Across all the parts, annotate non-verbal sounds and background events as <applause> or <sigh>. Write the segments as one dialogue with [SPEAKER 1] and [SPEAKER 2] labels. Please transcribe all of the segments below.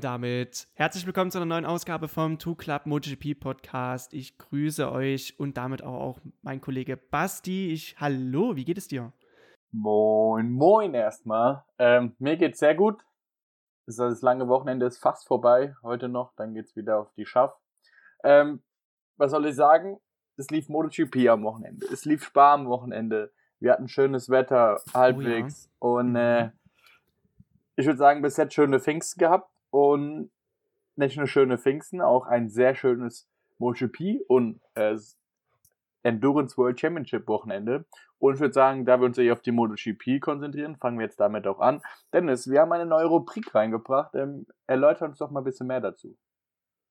[SPEAKER 1] Und damit herzlich willkommen zu einer neuen Ausgabe vom Two Club MotoGP Podcast. Ich grüße euch und damit auch, auch mein Kollege Basti. Ich, hallo, wie geht es dir?
[SPEAKER 2] Moin, moin erstmal. Ähm, mir geht's sehr gut. Das lange Wochenende ist fast vorbei. Heute noch, dann geht's wieder auf die Schaff. Ähm, was soll ich sagen? Es lief MotoGP am Wochenende. Es lief Spa am Wochenende. Wir hatten schönes Wetter, halbwegs. Oh ja. Und äh, mhm. ich würde sagen, bis jetzt schöne Pfingsten gehabt und nicht nur schöne Pfingsten, auch ein sehr schönes MotoGP und äh, Endurance World Championship Wochenende. Und ich würde sagen, da wir uns ja auf die MotoGP konzentrieren, fangen wir jetzt damit auch an. Dennis, wir haben eine neue Rubrik reingebracht. Ähm, erläutern uns doch mal ein bisschen mehr dazu.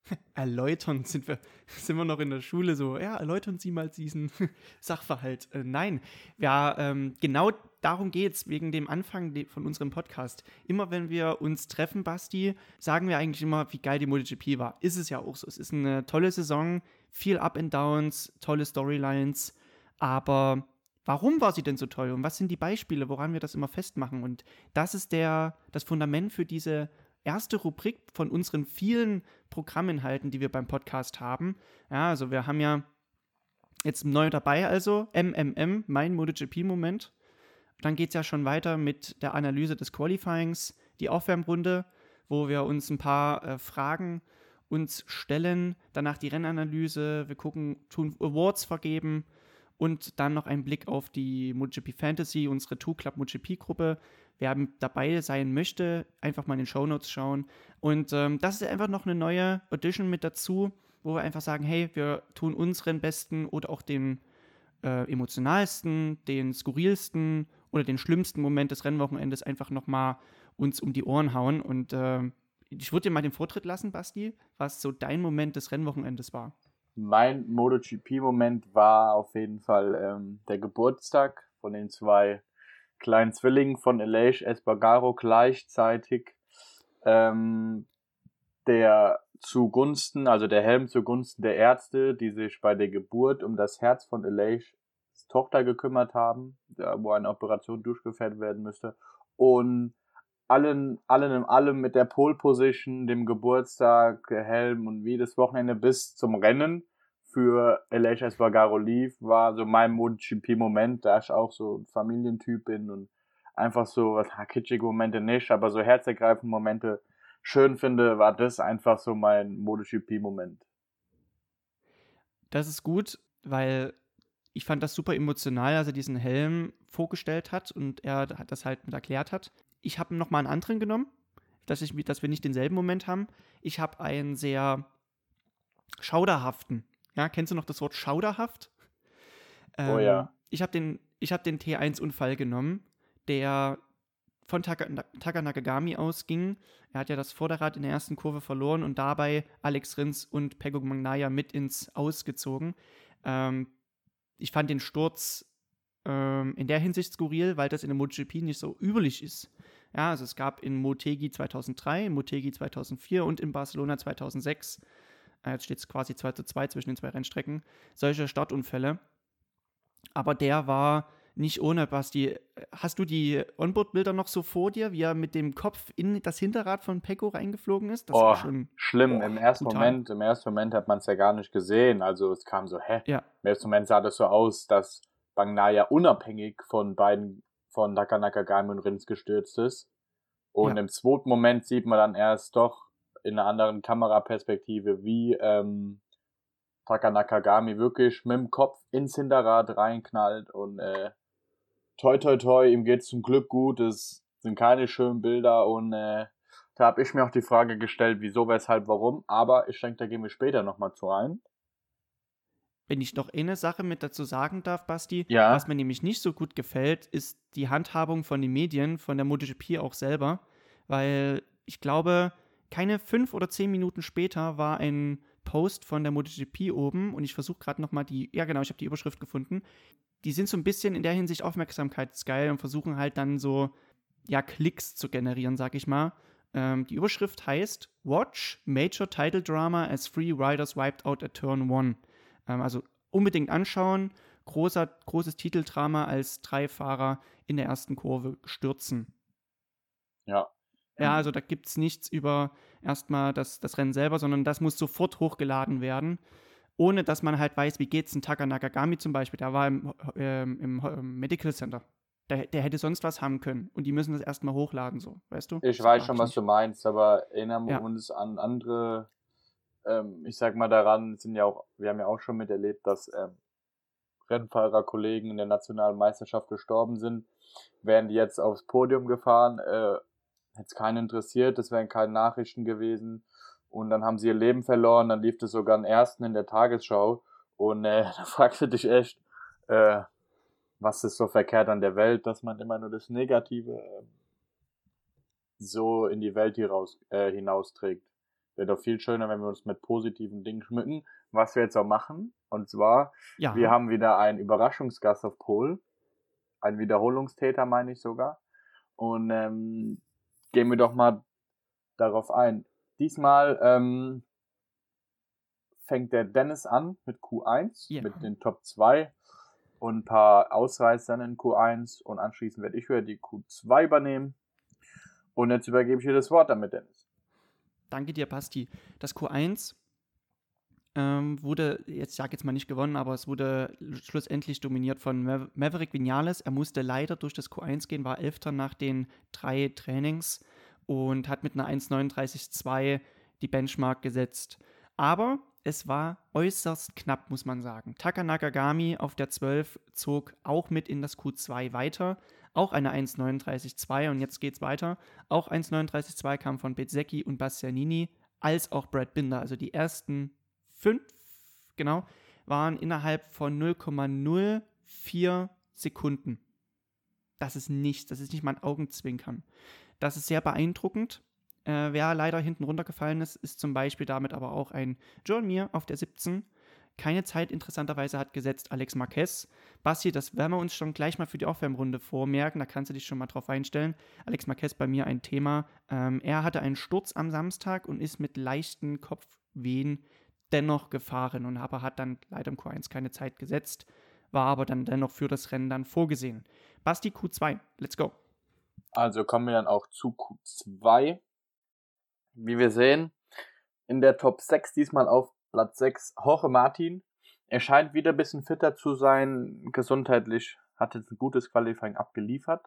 [SPEAKER 2] <laughs>
[SPEAKER 1] erläutern, sind wir, <laughs> sind wir noch in der Schule so, ja, erläutern Sie mal diesen <laughs> Sachverhalt. Äh, nein, ja, ähm, genau darum geht es, wegen dem Anfang von unserem Podcast. Immer wenn wir uns treffen, Basti, sagen wir eigentlich immer, wie geil die MotoGP war. Ist es ja auch so. Es ist eine tolle Saison, viel Up and Downs, tolle Storylines, aber warum war sie denn so toll und was sind die Beispiele, woran wir das immer festmachen? Und das ist der, das Fundament für diese erste Rubrik von unseren vielen Programminhalten, die wir beim Podcast haben. Ja, also wir haben ja jetzt neu dabei, also MMM, mein MotoGP-Moment. Dann geht es ja schon weiter mit der Analyse des Qualifyings, die Aufwärmrunde, wo wir uns ein paar äh, Fragen uns stellen, danach die Rennanalyse, wir gucken, tun Awards vergeben und dann noch ein Blick auf die MotoGP Fantasy, unsere Two Club MotoGP Gruppe, wer dabei sein möchte, einfach mal in den Show Notes schauen. Und ähm, das ist einfach noch eine neue Edition mit dazu, wo wir einfach sagen, hey, wir tun unseren besten oder auch den äh, emotionalsten, den skurrilsten oder den schlimmsten Moment des Rennwochenendes einfach nochmal uns um die Ohren hauen. Und äh, ich würde dir mal den Vortritt lassen, Basti, was so dein Moment des Rennwochenendes war.
[SPEAKER 2] Mein MotoGP-Moment war auf jeden Fall ähm, der Geburtstag von den zwei kleinen Zwilling von Elias Espargaro gleichzeitig ähm, der zugunsten, also der Helm zugunsten der Ärzte, die sich bei der Geburt um das Herz von Elias Tochter gekümmert haben, wo eine Operation durchgeführt werden müsste. Und allen, allen in allem mit der Pole Position, dem Geburtstag, Helm und wie das Wochenende bis zum Rennen für Elias Espargaro lief, war so mein MotoGP-Moment, da ich auch so ein Familientyp bin und einfach so, was kitschige Momente nicht, aber so herzergreifende Momente schön finde, war das einfach so mein MotoGP-Moment.
[SPEAKER 1] Das ist gut, weil ich fand das super emotional, als er diesen Helm vorgestellt hat und er das halt mit erklärt hat. Ich habe noch mal einen anderen genommen, dass, ich, dass wir nicht denselben Moment haben. Ich habe einen sehr schauderhaften ja, kennst du noch das Wort schauderhaft?
[SPEAKER 2] Ähm, oh ja.
[SPEAKER 1] Ich habe den, hab den T1-Unfall genommen, der von Taka, Nakagami ausging. Er hat ja das Vorderrad in der ersten Kurve verloren und dabei Alex Rins und Pego Magnaya mit ins Ausgezogen. Ähm, ich fand den Sturz ähm, in der Hinsicht skurril, weil das in der MotoGP nicht so üblich ist. Ja, also es gab in Motegi 2003, in Motegi 2004 und in Barcelona 2006 äh, jetzt steht es quasi 2 zu 2 zwischen den zwei Rennstrecken, solche Startunfälle. Aber der war nicht ohne, Basti. Hast du die Onboard-Bilder noch so vor dir, wie er mit dem Kopf in das Hinterrad von Pecco reingeflogen ist?
[SPEAKER 2] Das oh, war schon schlimm. Oh, Im ersten brutal. Moment, im ersten Moment hat man es ja gar nicht gesehen. Also es kam so, hä? Ja. Im ersten Moment sah das so aus, dass Bagnaya unabhängig von beiden, von Takanaka Gaim und Rins gestürzt ist. Und ja. im zweiten Moment sieht man dann erst doch, in einer anderen Kameraperspektive, wie ähm, Taka Nakagami wirklich mit dem Kopf ins Hinterrad reinknallt und äh, toi toi toi, ihm geht's zum Glück gut, es sind keine schönen Bilder und äh, da habe ich mir auch die Frage gestellt, wieso, weshalb, warum, aber ich denke, da gehen wir später nochmal zu ein.
[SPEAKER 1] Wenn ich noch eine Sache mit dazu sagen darf, Basti,
[SPEAKER 2] ja.
[SPEAKER 1] was mir nämlich nicht so gut gefällt, ist die Handhabung von den Medien, von der MotoGP auch selber, weil ich glaube, keine fünf oder zehn Minuten später war ein Post von der MotoGP oben und ich versuche gerade nochmal die, ja genau, ich habe die Überschrift gefunden. Die sind so ein bisschen in der Hinsicht aufmerksamkeitsgeil und versuchen halt dann so, ja, Klicks zu generieren, sag ich mal. Ähm, die Überschrift heißt Watch Major Title Drama as Three Riders Wiped Out at Turn 1. Ähm, also unbedingt anschauen. Großer, großes Titeldrama als drei Fahrer in der ersten Kurve stürzen.
[SPEAKER 2] Ja,
[SPEAKER 1] Ja, also da gibt es nichts über erstmal das, das Rennen selber, sondern das muss sofort hochgeladen werden, ohne dass man halt weiß, wie geht es ein Taka Nakagami zum Beispiel, der war im, äh, im, im Medical Center. Der, der, hätte sonst was haben können. Und die müssen das erstmal hochladen, so, weißt du?
[SPEAKER 2] Ich weiß schon, was
[SPEAKER 1] nicht.
[SPEAKER 2] du meinst, aber erinnern wir
[SPEAKER 1] Ja.
[SPEAKER 2] uns an andere, ähm, ich sag mal daran, sind ja auch, wir haben ja auch schon miterlebt, dass ähm, Rennfahrerkollegen in der nationalen Meisterschaft gestorben sind. Wären die jetzt aufs Podium gefahren, äh, hätte es keinen interessiert, das wären keine Nachrichten gewesen. Und dann haben sie ihr Leben verloren, dann lief das sogar am ersten in der Tagesschau. Und äh, <laughs> da fragst du dich echt, äh, was ist so verkehrt an der Welt, dass man immer nur das Negative ähm, so in die Welt hinaus, äh, hinausträgt. Wäre doch viel schöner, wenn wir uns mit positiven Dingen schmücken, was wir jetzt auch machen. Und zwar,
[SPEAKER 1] Ja,
[SPEAKER 2] wir haben wieder einen Überraschungsgast auf Pol. Ein Wiederholungstäter, meine ich sogar. Und ähm, gehen wir doch mal darauf ein. Diesmal ähm, fängt der Dennis an mit Q1,
[SPEAKER 1] Ja.
[SPEAKER 2] mit den Top 2 und ein paar Ausreißern in Q1 und anschließend werde ich wieder die Q2 übernehmen. Und jetzt übergebe ich dir das Wort damit, Dennis.
[SPEAKER 1] Danke dir, Basti. Das Q1 ähm, wurde, jetzt sag jetzt mal nicht gewonnen, aber es wurde schlussendlich dominiert von Maver Maverick Vinales. Er musste leider durch das Q1 gehen, war Elfter nach den drei Trainings und hat mit einer 1,39,2 die Benchmark gesetzt. Aber es war äußerst knapp, muss man sagen. Taka Nakagami auf der 12 zog auch mit in das Q2 weiter. Auch eine 1,39,2 und jetzt geht's weiter. Auch 1,39,2 kam von Bezzecchi und Bastianini, als auch Brad Binder. Also die ersten fünf, genau, waren innerhalb von 0,04 Sekunden. Das ist nichts, das ist nicht mal ein Augenzwinkern. Das ist sehr beeindruckend. Äh, wer leider hinten runtergefallen ist, ist zum Beispiel damit aber auch ein John Mir auf der 17. Keine Zeit interessanterweise hat gesetzt Alex Marquez. Basti, das werden wir uns schon gleich mal für die Aufwärmrunde vormerken. Da kannst du dich schon mal drauf einstellen. Alex Marquez bei mir ein Thema. Ähm, er hatte einen Sturz am Samstag und ist mit leichten Kopfwehen dennoch gefahren und aber hat dann leider im Q1 keine Zeit gesetzt, war aber dann dennoch für das Rennen dann vorgesehen. Basti Q2, let's go.
[SPEAKER 2] Also kommen wir dann auch zu Q2. Wie wir sehen, in der Top 6 diesmal auf Platz 6 Jorge Martin. Er scheint wieder ein bisschen fitter zu sein, gesundheitlich hat jetzt ein gutes Qualifying abgeliefert.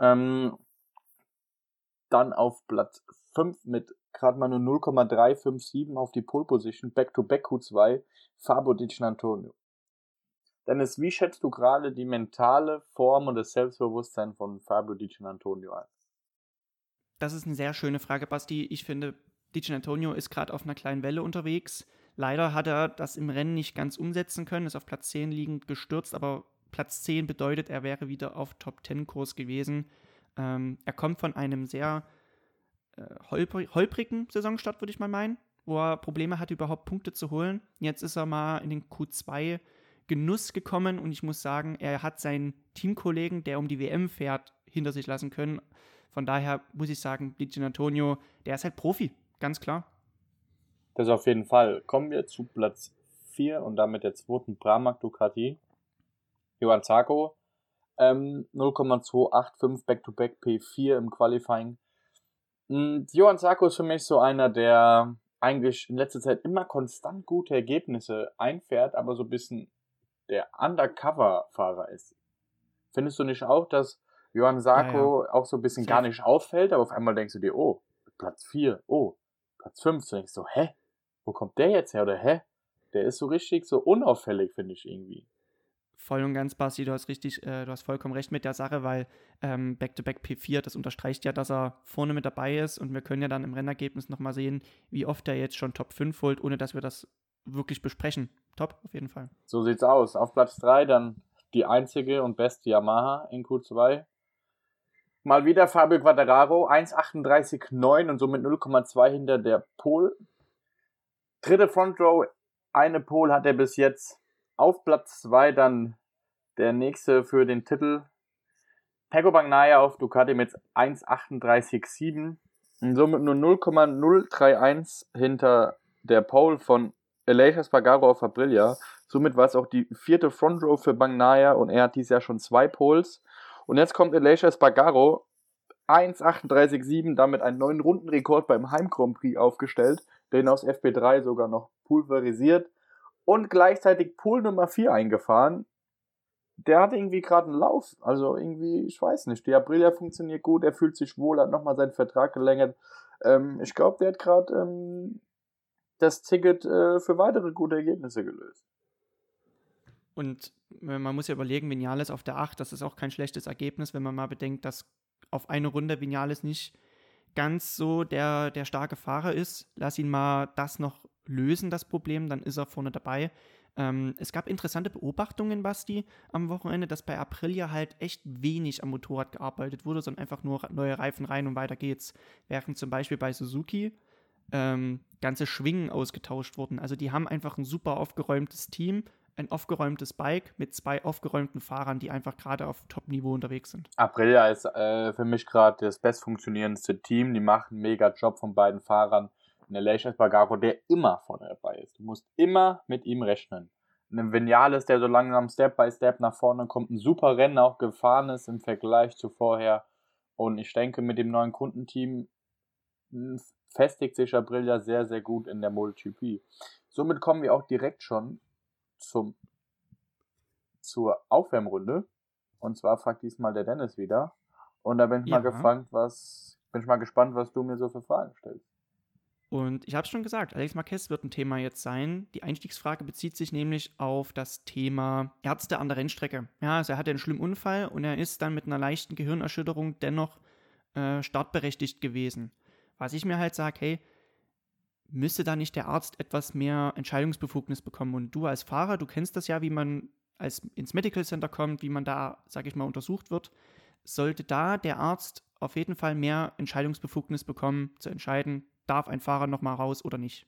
[SPEAKER 2] Ähm, dann auf Platz 5 mit gerade mal nur 0,357 auf die Pole Position, Back-to-Back Q2, Fabo Di Antonio. Dennis, wie schätzt du gerade die mentale Form und das Selbstbewusstsein von Fabio Di Antonio ein?
[SPEAKER 1] Das ist eine sehr schöne Frage, Basti. Ich finde, Di Antonio ist gerade auf einer kleinen Welle unterwegs. Leider hat er das im Rennen nicht ganz umsetzen können, ist auf Platz 10 liegend gestürzt, aber Platz 10 bedeutet, er wäre wieder auf Top 10 Kurs gewesen. Ähm, er kommt von einem sehr äh, holpr holprigen Saisonstart, würde ich mal meinen, wo er Probleme hatte, überhaupt Punkte zu holen. Jetzt ist er mal in den Q2 Genuss gekommen und ich muss sagen, er hat seinen Teamkollegen, der um die WM fährt, hinter sich lassen können. Von daher muss ich sagen, Di Antonio, der ist halt Profi, ganz klar.
[SPEAKER 2] Das auf jeden Fall. Kommen wir zu Platz 4 und damit der zweiten Pramac Ducati. Johann Zarco, ähm, 0,285 Back-to-Back P4 im Qualifying. Mm, Johann Zarco ist für mich so einer, der eigentlich in letzter Zeit immer konstant gute Ergebnisse einfährt, aber so ein bisschen der Undercover-Fahrer ist. Findest du nicht auch, dass Johann Sarko auch so ein bisschen gar nicht auffällt, aber auf einmal denkst du dir, oh, Platz 4, oh, Platz 5, du denkst so, hä? Wo kommt der jetzt her? Oder hä? Der ist so richtig so unauffällig, finde ich irgendwie.
[SPEAKER 1] Voll und ganz, Basti, du hast richtig, äh, du hast vollkommen recht mit der Sache, weil ähm, Back-to-Back P4, das unterstreicht ja, dass er vorne mit dabei ist und wir können ja dann im Rennergebnis nochmal sehen, wie oft er jetzt schon Top 5 holt, ohne dass wir das wirklich besprechen. Top, auf jeden Fall.
[SPEAKER 2] So sieht's aus. Auf Platz 3 dann die einzige und beste Yamaha in Q2. Mal wieder Fabio Quattararo, 1,38,9 und somit 0,2 hinter der Pole. Dritte Front Row, eine Pole hat er bis jetzt. Auf Platz 2 dann der nächste für den Titel. Pecco Bagnaia auf Ducati mit 1,38,7 und somit nur 0,031 hinter der Pole von Elijah Spargaro auf Aprilia. Somit war es auch die vierte Front Row für Bagnaia und er hat dieses Jahr schon zwei Poles. Und jetzt kommt Elijah Spargaro 1,38,7 damit einen neuen Rundenrekord beim Heim Grand Prix aufgestellt, den aus FP3 sogar noch pulverisiert und gleichzeitig Pool Nummer 4 eingefahren. Der hat irgendwie gerade einen Lauf, also irgendwie, ich weiß nicht, die Aprilia funktioniert gut, er fühlt sich wohl, hat nochmal seinen Vertrag gelängt. Ähm, ich glaube, der hat gerade ähm, das Ticket äh, für weitere gute Ergebnisse gelöst.
[SPEAKER 1] Und man muss ja überlegen, Vinales auf der 8, das ist auch kein schlechtes Ergebnis, wenn man mal bedenkt, dass auf eine Runde Vinales nicht ganz so der, der starke Fahrer ist. Lass ihn mal das noch lösen, das Problem, dann ist er vorne dabei. Ähm, es gab interessante Beobachtungen, Basti, am Wochenende, dass bei Aprilia halt echt wenig am Motorrad gearbeitet wurde, sondern einfach nur neue Reifen rein und weiter geht's. Während zum Beispiel bei Suzuki ähm, ganze Schwingen ausgetauscht wurden. Also die haben einfach ein super aufgeräumtes Team, ein aufgeräumtes Bike mit zwei aufgeräumten Fahrern, die einfach gerade auf Top-Niveau unterwegs sind.
[SPEAKER 2] Aprilia ist äh, für mich gerade das bestfunktionierendste Team. Die machen einen mega Job von beiden Fahrern. Eine Leisha Espargaro, der immer vorne dabei ist. Du musst immer mit ihm rechnen. Ein Vinales, der so langsam Step by Step nach vorne kommt, ein super Rennen auch gefahren ist im Vergleich zu vorher. Und ich denke, mit dem neuen Kundenteam hm, festigt sich Aprilia sehr, sehr gut in der MotoGP. Somit kommen wir auch direkt schon zum, zur Aufwärmrunde. Und zwar fragt diesmal der Dennis wieder. Und da bin ich ja. mal gespannt, was, bin ich mal gespannt, was du mir so für Fragen stellst.
[SPEAKER 1] Und ich habe es schon gesagt, Alex Marquez wird ein Thema jetzt sein. Die Einstiegsfrage bezieht sich nämlich auf das Thema Ärzte an der Rennstrecke. Ja, also er hatte einen schlimmen Unfall und er ist dann mit einer leichten Gehirnerschütterung dennoch äh, startberechtigt gewesen. Was ich mir halt sage, hey, müsste da nicht der Arzt etwas mehr Entscheidungsbefugnis bekommen? Und du als Fahrer, du kennst das ja, wie man als ins Medical Center kommt, wie man da, sag ich mal, untersucht wird. Sollte da der Arzt auf jeden Fall mehr Entscheidungsbefugnis bekommen, zu entscheiden, darf ein Fahrer nochmal raus oder nicht?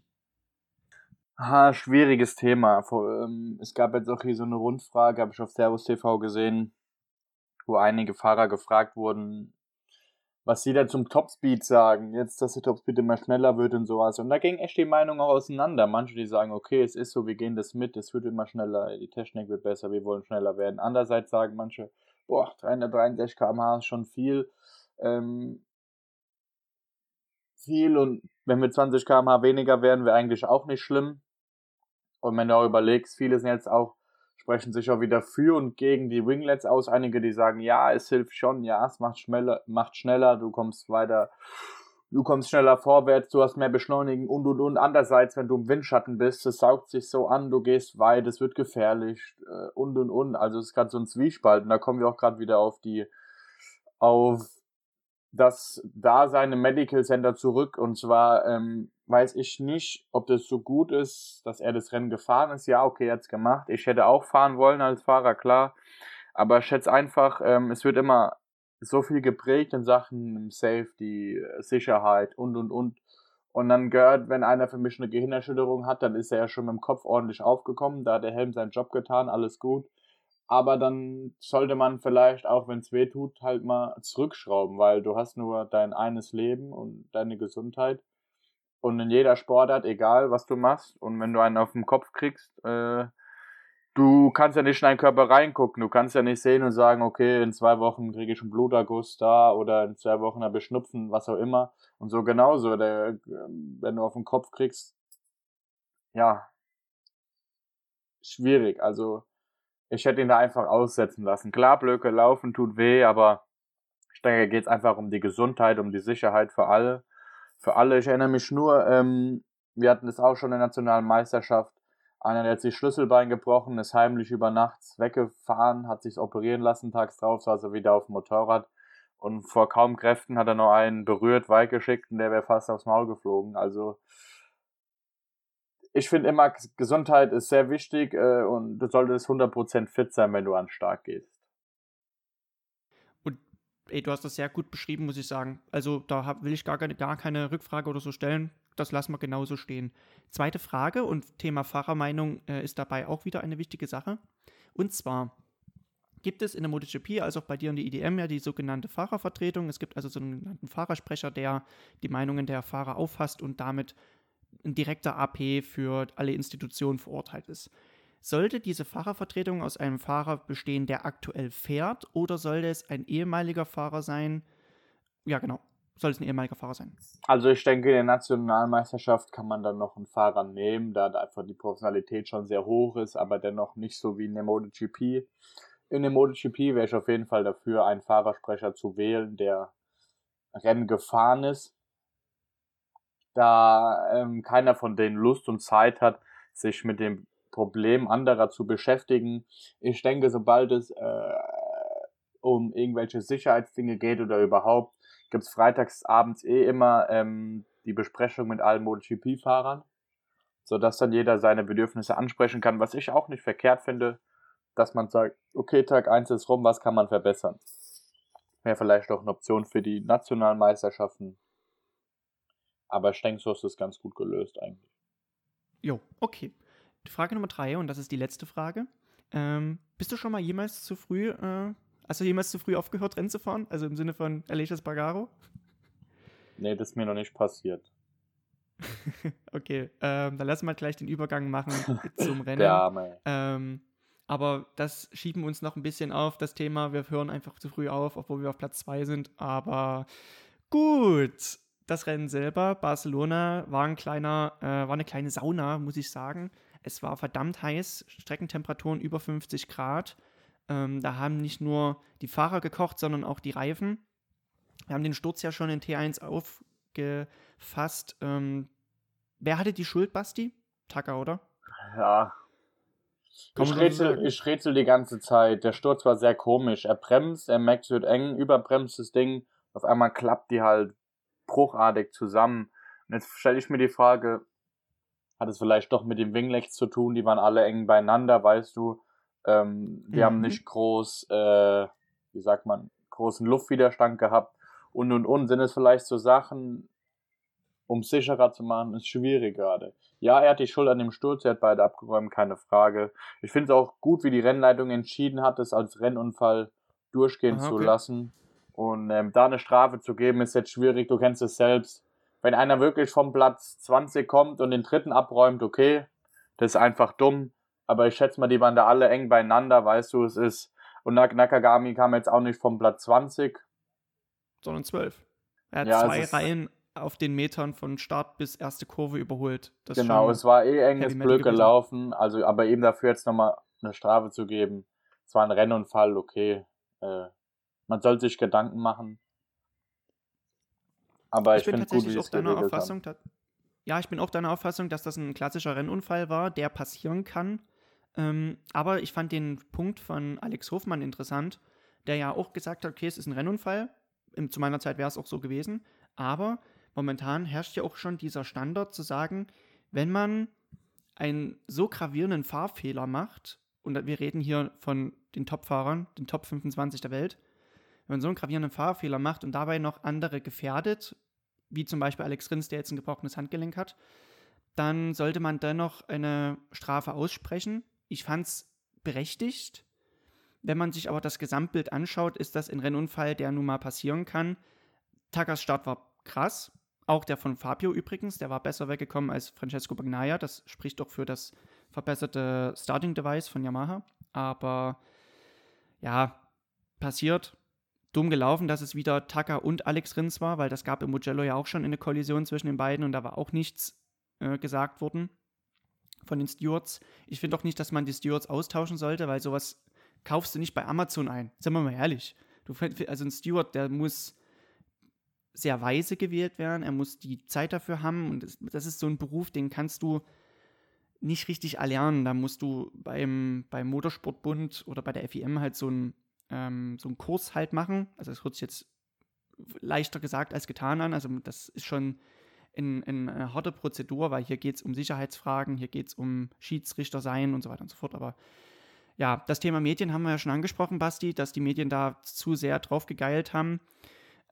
[SPEAKER 2] Ha, schwieriges Thema. Ähm, es gab jetzt auch hier so eine Rundfrage, habe ich auf Servus TV gesehen, wo einige Fahrer gefragt wurden, was sie da zum Topspeed sagen, jetzt, dass der Topspeed immer schneller wird und sowas. Und da ging echt die Meinung auch auseinander. Manche, die sagen, okay, es ist so, wir gehen das mit, es wird immer schneller, die Technik wird besser, wir wollen schneller werden. Andererseits sagen manche, boah, 363 km/h ist schon viel. Ähm, viel und wenn wir 20 km/h weniger werden, wäre eigentlich auch nicht schlimm. Und wenn du auch überlegst, viele sind jetzt auch sprechen sich auch wieder für und gegen die Winglets aus. Einige, die sagen, ja, es hilft schon, ja, es macht schneller, macht schneller, du kommst weiter, du kommst schneller vorwärts, du hast mehr Beschleunigen und und und. Andererseits, wenn du im Windschatten bist, es saugt sich so an, du gehst weit, es wird gefährlich äh, und und und. Also es ist gerade so ein Zwiespalt und da kommen wir auch gerade wieder auf die, auf das Dasein im Medical Center zurück und zwar ähm, weiß ich nicht, ob das so gut ist, dass er das Rennen gefahren ist. Ja, okay, er hat es gemacht. Ich hätte auch fahren wollen als Fahrer, klar. Aber ich schätze einfach, ähm, es wird immer so viel geprägt in Sachen Safety, Sicherheit und und und. Und dann gehört, wenn einer für mich eine Gehirnerschütterung hat, dann ist er ja schon mit dem Kopf ordentlich aufgekommen. Da hat der Helm seinen Job getan, alles gut. Aber dann sollte man vielleicht, auch wenn es weh tut, halt mal zurückschrauben, weil du hast nur dein eines Leben und deine Gesundheit. Und in jeder Sportart, egal was du machst, und wenn du einen auf den Kopf kriegst, äh, du kannst ja nicht in deinen Körper reingucken. Du kannst ja nicht sehen und sagen, okay, in zwei Wochen kriege ich einen Bluterguss da oder in zwei Wochen habe ich Schnupfen, was auch immer. Und so genauso, der, wenn du auf den Kopf kriegst, ja, schwierig. Also, ich hätte ihn da einfach aussetzen lassen. Klar, Blöcke laufen tut weh, aber ich denke, geht es einfach um die Gesundheit, um die Sicherheit für alle für alle. Ich erinnere mich nur, ähm, wir hatten das auch schon in der nationalen Meisterschaft. Einer, der hat sich Schlüsselbein gebrochen, ist heimlich über nachts weggefahren, hat sich operieren lassen, tags drauf saß er wieder auf dem Motorrad und vor kaum Kräften hat er noch einen berührt, weit geschickt und der wäre fast aufs Maul geflogen. Also ich finde immer, Gesundheit ist sehr wichtig äh, und du solltest 100% fit sein, wenn du an den Start gehst
[SPEAKER 1] ey, du hast das sehr gut beschrieben, muss ich sagen. Also da hab, will ich gar keine, gar keine Rückfrage oder so stellen. Das lassen wir genauso stehen. Zweite Frage und Thema Fahrermeinung äh, ist dabei auch wieder eine wichtige Sache. Und zwar gibt es in der MotoGP, also auch bei dir in der IDM, ja die sogenannte Fahrervertretung. Es gibt also so einen Fahrersprecher, der die Meinungen der Fahrer auffasst und damit ein direkter AP für alle Institutionen verurteilt ist. Sollte diese Fahrervertretung aus einem Fahrer bestehen, der aktuell fährt, oder sollte es ein ehemaliger Fahrer sein ja, genau. Soll es ein ehemaliger Fahrer sein?
[SPEAKER 2] Also ich denke, in der Nationalmeisterschaft kann man dann noch einen Fahrer nehmen, da einfach die Professionalität schon sehr hoch ist, aber dennoch nicht so wie in der MotoGP. In der MotoGP wäre ich auf jeden Fall dafür, einen Fahrersprecher zu wählen, der Rennen gefahren ist, da ähm, keiner von denen Lust und Zeit hat, sich mit dem Problem anderer zu beschäftigen. Ich denke, sobald es äh, um irgendwelche Sicherheitsdinge geht oder überhaupt, gibt es freitags eh immer ähm, die Besprechung mit allen MotoGP-Fahrern, sodass dann jeder seine Bedürfnisse ansprechen kann, was ich auch nicht verkehrt finde, dass man sagt, okay, Tag 1 ist rum, was kann man verbessern? Wäre vielleicht auch eine Option für die nationalen Meisterschaften. Aber ich denke, so ist es ganz gut gelöst eigentlich.
[SPEAKER 1] Jo, okay. Frage Nummer drei, und das ist die letzte Frage. Ähm, bist du schon mal jemals zu früh, äh, hast du jemals zu früh aufgehört, Rennen zu fahren? Also im Sinne von Alecias Bagaro?
[SPEAKER 2] Nee, das ist mir noch nicht passiert. <laughs>
[SPEAKER 1] okay, ähm, dann lassen wir gleich den Übergang machen <laughs> zum Rennen.
[SPEAKER 2] Ja,
[SPEAKER 1] ähm, aber das schieben wir uns noch ein bisschen auf, das Thema. Wir hören einfach zu früh auf, obwohl wir auf Platz 2 sind. Aber gut, das Rennen selber, Barcelona, war, ein kleiner, äh, war eine kleine Sauna, muss ich sagen. Es war verdammt heiß, Streckentemperaturen über 50 Grad. Ähm, da haben nicht nur die Fahrer gekocht, sondern auch die Reifen. Wir haben den Sturz ja schon in T1 aufgefasst. Ähm, wer hatte die Schuld, Basti? Tucker, oder?
[SPEAKER 2] Ja. Ich rätsel, ich rätsel die ganze Zeit. Der Sturz war sehr komisch. Er bremst, er merkt, wird eng, überbremst das Ding. Auf einmal klappt die halt bruchartig zusammen. Und jetzt stelle ich mir die Frage, hat es vielleicht doch mit dem Winglechts zu tun, die waren alle eng beieinander, weißt du. Ähm, die mhm. haben nicht groß, äh, wie sagt man, großen Luftwiderstand gehabt und und und. Sind es vielleicht so Sachen, um sicherer zu machen, ist schwierig gerade. Ja, er hat die Schuld an dem Sturz, er hat beide abgeräumt, keine Frage. Ich finde es auch gut, wie die Rennleitung entschieden hat, es als Rennunfall durchgehen Aha, okay. zu lassen. Und ähm, da eine Strafe zu geben, ist jetzt schwierig, du kennst es selbst wenn einer wirklich vom Platz 20 kommt und den dritten abräumt, okay, das ist einfach dumm. Aber ich schätze mal, die waren da alle eng beieinander, weißt du, es ist. Und Nakagami kam jetzt auch nicht vom Platz 20.
[SPEAKER 1] Sondern 12. Er hat ja, zwei Reihen auf den Metern von Start bis erste Kurve überholt.
[SPEAKER 2] Das genau, es war eh enges Glück gelaufen. Also, aber eben dafür jetzt nochmal eine Strafe zu geben. Es war ein Rennunfall, okay. Äh, man soll sich Gedanken machen.
[SPEAKER 1] Aber ich, ich bin tatsächlich gut, auch deiner Auffassung, ja, ich bin auch deiner Auffassung, dass das ein klassischer Rennunfall war, der passieren kann. Ähm, aber ich fand den Punkt von Alex Hofmann interessant, der ja auch gesagt hat, okay, es ist ein Rennunfall. Im, zu meiner Zeit wäre es auch so gewesen. Aber momentan herrscht ja auch schon dieser Standard zu sagen, wenn man einen so gravierenden Fahrfehler macht, und wir reden hier von den Top-Fahrern, den Top 25 der Welt, wenn man so einen gravierenden Fahrfehler macht und dabei noch andere gefährdet, wie zum Beispiel Alex Rins, der jetzt ein gebrochenes Handgelenk hat, dann sollte man dennoch eine Strafe aussprechen. Ich fand es berechtigt. Wenn man sich aber das Gesamtbild anschaut, ist das ein Rennunfall, der nun mal passieren kann. Takas Start war krass. Auch der von Fabio übrigens, der war besser weggekommen als Francesco Bagnaia. Das spricht doch für das verbesserte Starting Device von Yamaha. Aber ja, passiert dumm gelaufen, dass es wieder Tucker und Alex Rins war, weil das gab im Mugello ja auch schon eine Kollision zwischen den beiden und da war auch nichts äh, gesagt worden von den Stewards. Ich finde auch nicht, dass man die Stewards austauschen sollte, weil sowas kaufst du nicht bei Amazon ein. Sagen wir mal ehrlich. Du, also ein Steward, der muss sehr weise gewählt werden, er muss die Zeit dafür haben und das, das ist so ein Beruf, den kannst du nicht richtig erlernen. Da musst du beim, beim Motorsportbund oder bei der FIM halt so ein ähm, so einen Kurs halt machen. Also es hört sich jetzt leichter gesagt als getan an. Also das ist schon in, in eine harte Prozedur, weil hier geht es um Sicherheitsfragen, hier geht es um Schiedsrichter sein und so weiter und so fort. Aber ja, das Thema Medien haben wir ja schon angesprochen, Basti, dass die Medien da zu sehr drauf gegeilt haben.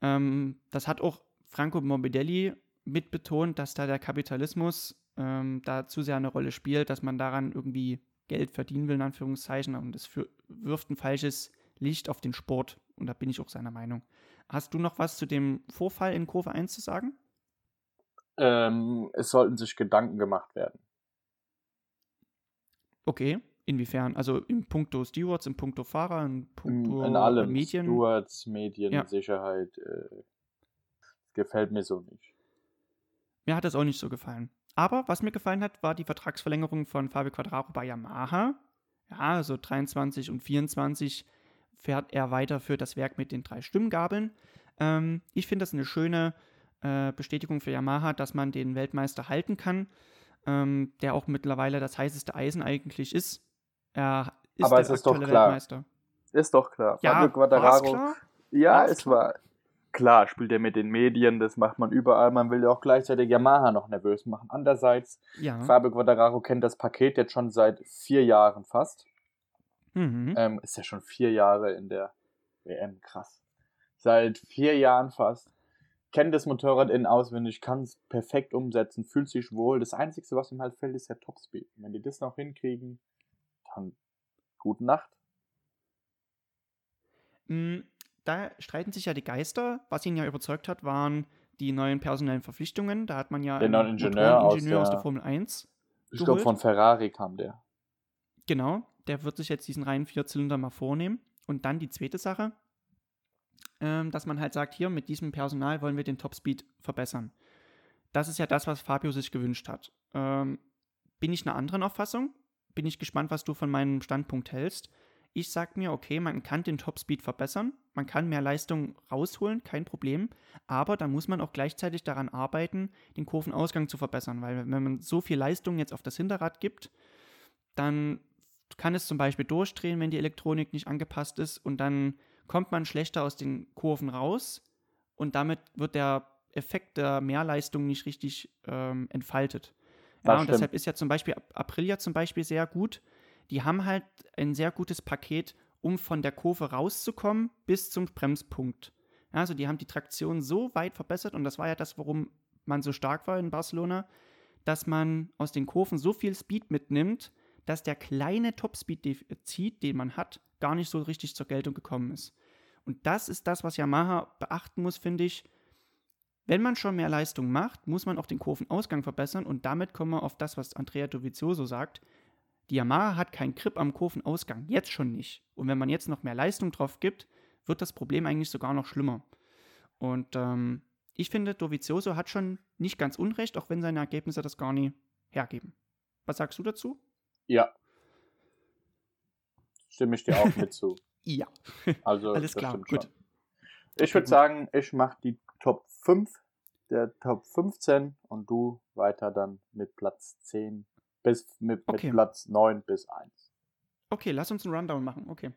[SPEAKER 1] Ähm, das hat auch Franco Morbidelli mitbetont, dass da der Kapitalismus ähm, da zu sehr eine Rolle spielt, dass man daran irgendwie Geld verdienen will, in Anführungszeichen. Und das für, wirft ein falsches Licht auf den Sport. Und da bin ich auch seiner Meinung. Hast du noch was zu dem Vorfall in Kurve 1 zu sagen?
[SPEAKER 2] Ähm, es sollten sich Gedanken gemacht werden.
[SPEAKER 1] Okay, inwiefern? Also im Punkto Stewards, im Punkto Fahrer, im Punkto
[SPEAKER 2] in allem. Medien? Stewards, Medien, ja. Sicherheit. Äh. gefällt mir so nicht.
[SPEAKER 1] Mir hat das auch nicht so gefallen. Aber was mir gefallen hat, war die Vertragsverlängerung von Fabio Quadraro bei Yamaha. Ja, also 23 und 24 fährt er weiter für das Werk mit den drei Stimmgabeln. Ähm, ich finde das eine schöne äh, Bestätigung für Yamaha, dass man den Weltmeister halten kann, ähm, der auch mittlerweile das heißeste Eisen eigentlich ist. Er ist
[SPEAKER 2] Aber
[SPEAKER 1] der
[SPEAKER 2] es ist doch klar.
[SPEAKER 1] Weltmeister.
[SPEAKER 2] Ist doch klar.
[SPEAKER 1] Ja,
[SPEAKER 2] Fabio
[SPEAKER 1] war's
[SPEAKER 2] Quattararo.
[SPEAKER 1] klar?
[SPEAKER 2] Ja,
[SPEAKER 1] War's
[SPEAKER 2] es war klar, spielt er mit den Medien, das macht man überall. Man will ja auch gleichzeitig Yamaha noch nervös machen. Andererseits,
[SPEAKER 1] Ja.
[SPEAKER 2] Fabio Quattararo kennt das Paket jetzt schon seit vier Jahren fast.
[SPEAKER 1] Mhm.
[SPEAKER 2] Ähm, ist ja schon vier Jahre in der WM, krass. Seit vier Jahren fast. Kennt das Motorrad in auswendig, kann es perfekt umsetzen, fühlt sich wohl. Das Einzige, was ihm halt fällt, ist der Topspeed. Wenn die das noch hinkriegen, dann gute Nacht.
[SPEAKER 1] Mm, Da streiten sich ja die Geister. Was ihn ja überzeugt hat, waren die neuen personellen Verpflichtungen. Da hat man ja
[SPEAKER 2] Den
[SPEAKER 1] einen
[SPEAKER 2] neuen Ingenieur aus
[SPEAKER 1] Motoreningenieur aus
[SPEAKER 2] der-
[SPEAKER 1] der Formel 1.
[SPEAKER 2] Ich glaube, von Ferrari kam der.
[SPEAKER 1] Genau, der wird sich jetzt diesen reinen Vierzylinder mal vornehmen. Und dann die zweite Sache, ähm, dass man halt sagt, hier mit diesem Personal wollen wir den Topspeed verbessern. Das ist ja das, was Fabio sich gewünscht hat. Ähm, bin ich einer anderen Auffassung? Bin ich gespannt, was du von meinem Standpunkt hältst. Ich sag mir, okay, man kann den Topspeed verbessern, man kann mehr Leistung rausholen, kein Problem, aber da muss man auch gleichzeitig daran arbeiten, den Kurvenausgang zu verbessern, weil wenn man so viel Leistung jetzt auf das Hinterrad gibt, dann kann es zum Beispiel durchdrehen, wenn die Elektronik nicht angepasst ist und dann kommt man schlechter aus den Kurven raus und damit wird der Effekt der Mehrleistung nicht richtig ähm, entfaltet. Ja, und
[SPEAKER 2] stimmt.
[SPEAKER 1] deshalb ist ja zum Beispiel Ap- Aprilia zum Beispiel sehr gut. Die haben halt ein sehr gutes Paket, um von der Kurve rauszukommen bis zum Bremspunkt. Ja, also die haben die Traktion so weit verbessert und das war ja das, warum man so stark war in Barcelona, dass man aus den Kurven so viel Speed mitnimmt, dass der kleine Topspeed-Defizit, den man hat, gar nicht so richtig zur Geltung gekommen ist. Und das ist das, was Yamaha beachten muss, finde ich. Wenn man schon mehr Leistung macht, muss man auch den Kurvenausgang verbessern und damit kommen wir auf das, was Andrea Dovizioso sagt. Die Yamaha hat keinen Grip am Kurvenausgang, jetzt schon nicht. Und wenn man jetzt noch mehr Leistung drauf gibt, wird das Problem eigentlich sogar noch schlimmer. Und ähm, ich finde, Dovizioso hat schon nicht ganz unrecht, auch wenn seine Ergebnisse das gar nicht hergeben. Was sagst du dazu?
[SPEAKER 2] Ja. Stimme ich dir auch mit zu. <laughs>
[SPEAKER 1] Ja.
[SPEAKER 2] Also,
[SPEAKER 1] Alles klar, gut.
[SPEAKER 2] schon. Ich
[SPEAKER 1] Okay,
[SPEAKER 2] würde sagen, ich mache die Top 5, der Top 15 und du weiter dann mit Platz 10 bis mit,
[SPEAKER 1] Okay.
[SPEAKER 2] mit Platz 9 bis 1.
[SPEAKER 1] Okay, lass uns einen Rundown machen. Okay.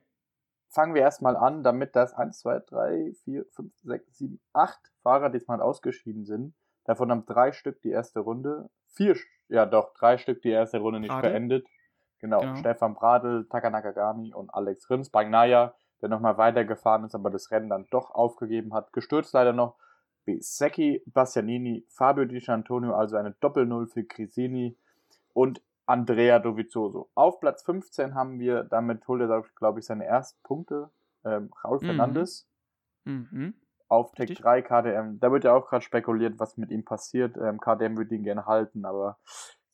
[SPEAKER 2] Fangen wir erstmal an, damit das 1, 2, 3, 4, 5, 6, 7, 8 Fahrer diesmal ausgeschieden sind. Davon haben drei Stück die erste Runde, vier, ja doch, drei Stück die erste Runde nicht
[SPEAKER 1] Bradl.
[SPEAKER 2] beendet. Genau,
[SPEAKER 1] Genau.
[SPEAKER 2] Stefan Bradl, Taka Nakagami und Alex Rins. Bagnaya, der nochmal weitergefahren ist, aber das Rennen dann doch aufgegeben hat. Gestürzt leider noch Bisecchi, Bastianini, Fabio Di Antonio, also eine Doppel-Null für Crisini und Andrea Dovizioso. Auf Platz 15 haben wir, damit holt er, glaube ich, seine ersten Punkte, ähm, Raul
[SPEAKER 1] Mhm.
[SPEAKER 2] Fernandes
[SPEAKER 1] Mhm.
[SPEAKER 2] auf Tech
[SPEAKER 1] Richtig.
[SPEAKER 2] 3 KDM. Da wird ja auch gerade spekuliert, was mit ihm passiert. Ähm, KDM würde ihn gerne halten, aber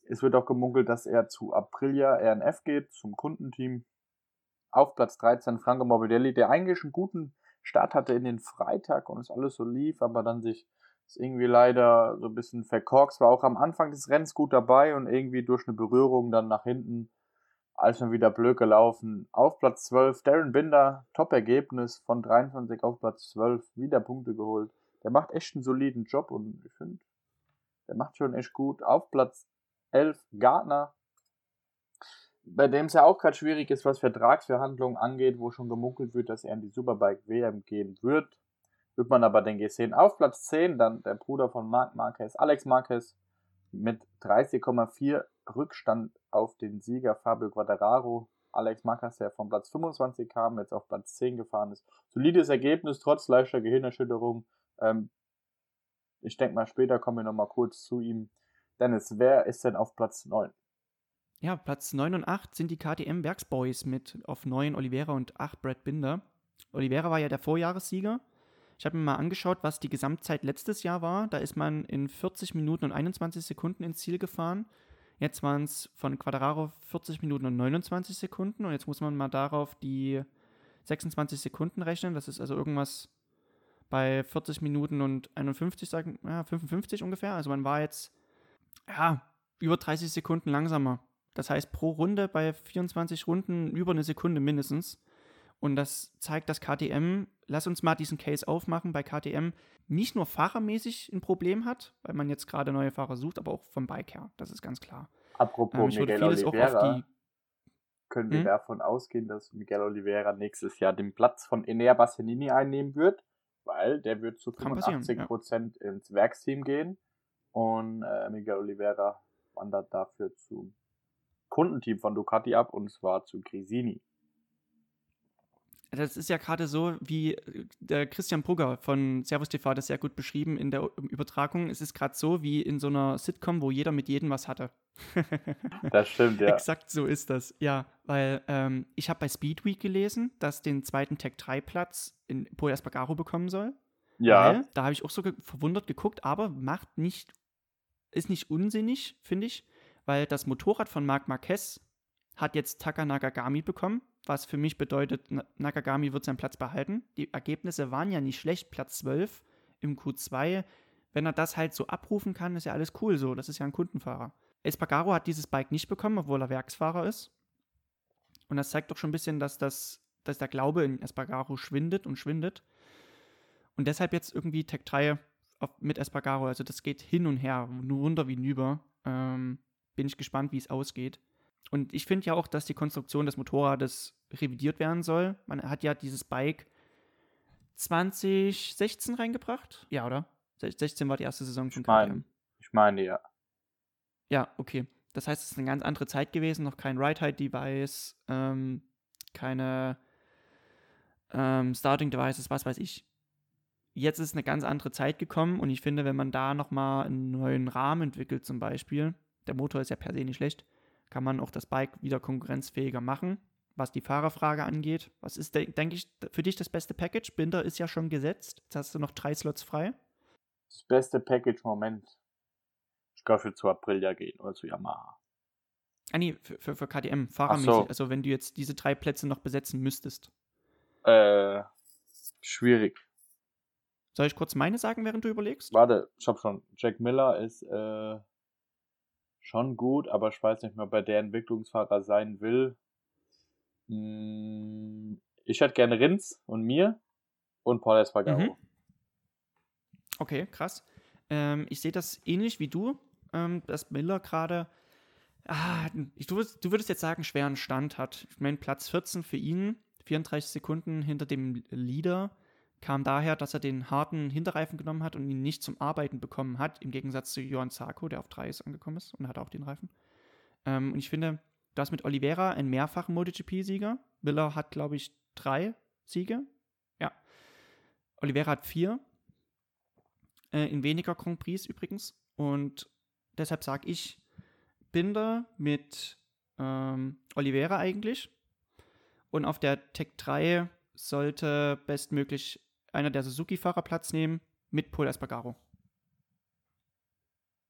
[SPEAKER 2] es wird auch gemunkelt, dass er zu Aprilia RNF geht, zum Kundenteam. Auf Platz 13 Franco Morbidelli, der eigentlich einen guten Start hatte in den Freitag und es alles so lief, aber dann sich irgendwie leider so ein bisschen verkorkst, war auch am Anfang des Rennens gut dabei und irgendwie durch eine Berührung dann nach hinten als schon wieder blöd gelaufen. Auf Platz 12 Darren Binder, Top-Ergebnis von 23 auf Platz 12, wieder Punkte geholt. Der macht echt einen soliden Job und ich finde, der macht schon echt gut. Auf Platz 11 Gardner, bei dem es ja auch gerade schwierig ist, was Vertragsverhandlungen angeht, wo schon gemunkelt wird, dass er in die Superbike WM gehen wird. Wird man aber, denke ich, sehen. Auf Platz 10 dann der Bruder von Marc Marquez, Alex Marquez, mit 30,4 Rückstand auf den Sieger Fabio Quattararo. Alex Marquez, der von Platz 25 kam, jetzt auf Platz 10 gefahren ist. Solides Ergebnis, trotz leichter Gehirnerschütterung. Ähm, ich denke mal, später kommen wir nochmal kurz zu ihm. Dennis, wer ist denn auf Platz 9?
[SPEAKER 1] Ja, Platz 9 und 8 sind die KTM Werksboys mit auf 9 Oliveira und 8 Brad Binder. Oliveira war ja der Vorjahressieger. Ich habe mir mal angeschaut, was die Gesamtzeit letztes Jahr war. Da ist man in 40 Minuten und 21 Sekunden ins Ziel gefahren. Jetzt waren es von Quadraro 40 Minuten und 29 Sekunden. Und jetzt muss man mal darauf die 26 Sekunden rechnen. Das ist also irgendwas bei 40 Minuten und 51, sagen, ja, 55 ungefähr. Also man war jetzt, ja, über 30 Sekunden langsamer. Das heißt, pro Runde bei 24 Runden über eine Sekunde mindestens. Und das zeigt, dass KTM, lass uns mal diesen Case aufmachen, bei KTM nicht nur fahrermäßig ein Problem hat, weil man jetzt gerade neue Fahrer sucht, aber auch vom Bike her. Das ist ganz klar.
[SPEAKER 2] Apropos ähm, Miguel Oliveira, können wir hm? davon ausgehen, dass Miguel Oliveira nächstes Jahr den Platz von Enea Bassanini einnehmen wird, weil der wird zu 85 Prozent ja. ins Werksteam gehen und äh, Miguel Oliveira wandert dafür zum Kundenteam von Ducati ab und zwar zu Grisini.
[SPEAKER 1] Das ist ja gerade so, wie äh, der Christian Brugger von Servus TV das sehr gut beschrieben in der Übertragung. Es ist gerade so wie in so einer Sitcom, wo jeder mit jedem was hatte. <laughs>
[SPEAKER 2] das stimmt, ja.
[SPEAKER 1] Exakt so ist das, ja. Weil ähm, ich habe bei Speedweek gelesen, dass den zweiten Tech 3 Platz in Pol Espargaro bekommen soll.
[SPEAKER 2] Ja.
[SPEAKER 1] Weil, da habe ich auch so ge verwundert geguckt, aber macht nicht, ist nicht unsinnig, finde ich, weil das Motorrad von Marc Marquez hat jetzt Taka Nagagami bekommen was für mich bedeutet, Nakagami wird seinen Platz behalten. Die Ergebnisse waren ja nicht schlecht, Platz 12 im Q2. Wenn er das halt so abrufen kann, ist ja alles cool so. Das ist ja ein Kundenfahrer. Espargaro hat dieses Bike nicht bekommen, obwohl er Werksfahrer ist. Und das zeigt doch schon ein bisschen, dass, das, dass der Glaube in Espargaro schwindet und schwindet. Und deshalb jetzt irgendwie Tech 3 auf, mit Espargaro. Also das geht hin und her, nur runter wie nüber. Ähm, bin ich gespannt, wie es ausgeht. Und ich finde ja auch, dass die Konstruktion des Motorrades revidiert werden soll. Man hat ja dieses Bike 2016 reingebracht. Ja, oder? 16 war die erste Saison von
[SPEAKER 2] ich mein, Ich meine, ja.
[SPEAKER 1] Ja, okay. Das heißt, es ist eine ganz andere Zeit gewesen, noch kein Ride-Height-Device, ähm, keine ähm, Starting-Devices, was weiß ich. Jetzt ist eine ganz andere Zeit gekommen und ich finde, wenn man da nochmal einen neuen Rahmen entwickelt, zum Beispiel, der Motor ist ja per se nicht schlecht, kann man auch das Bike wieder konkurrenzfähiger machen. Was die Fahrerfrage angeht, was ist, denke ich, für dich das beste Package? Binder ist ja schon gesetzt. Jetzt hast du noch drei Slots frei.
[SPEAKER 2] Das beste Package, Moment. Ich glaube, für zu Aprilia gehen oder zu Yamaha.
[SPEAKER 1] Ah, nee, für, für, für KTM, fahrermäßig. So. Also, wenn du jetzt diese drei Plätze noch besetzen müsstest.
[SPEAKER 2] Äh, schwierig.
[SPEAKER 1] Soll ich kurz meine sagen, während du überlegst?
[SPEAKER 2] Warte, ich hab schon. Jack Miller ist, äh, schon gut, aber ich weiß nicht mehr, bei der Entwicklungsfahrer sein will. Hm, ich hätte gerne Rins und mir und Paul Espargaro. Mhm.
[SPEAKER 1] Okay, krass. Ähm, ich sehe das ähnlich wie du, ähm, dass Miller gerade, ah, du, du würdest jetzt sagen, schweren Stand hat. Ich meine, Platz 14 für ihn, 34 Sekunden hinter dem Leader kam daher, dass er den harten Hinterreifen genommen hat und ihn nicht zum Arbeiten bekommen hat, im Gegensatz zu Johann Zarko, der auf 3 ist angekommen ist und hat auch den Reifen. Ähm, und ich finde, du hast mit Oliveira einen mehrfachen MotoGP-Sieger. Miller hat, glaube ich, drei Siege. Ja. Oliveira hat vier. Äh, in weniger Grand Prix übrigens. Und deshalb sage ich Binder mit ähm, Oliveira eigentlich. Und auf der Tech 3 sollte bestmöglich einer der Suzuki-Fahrer Platz nehmen mit Paul Espargaro.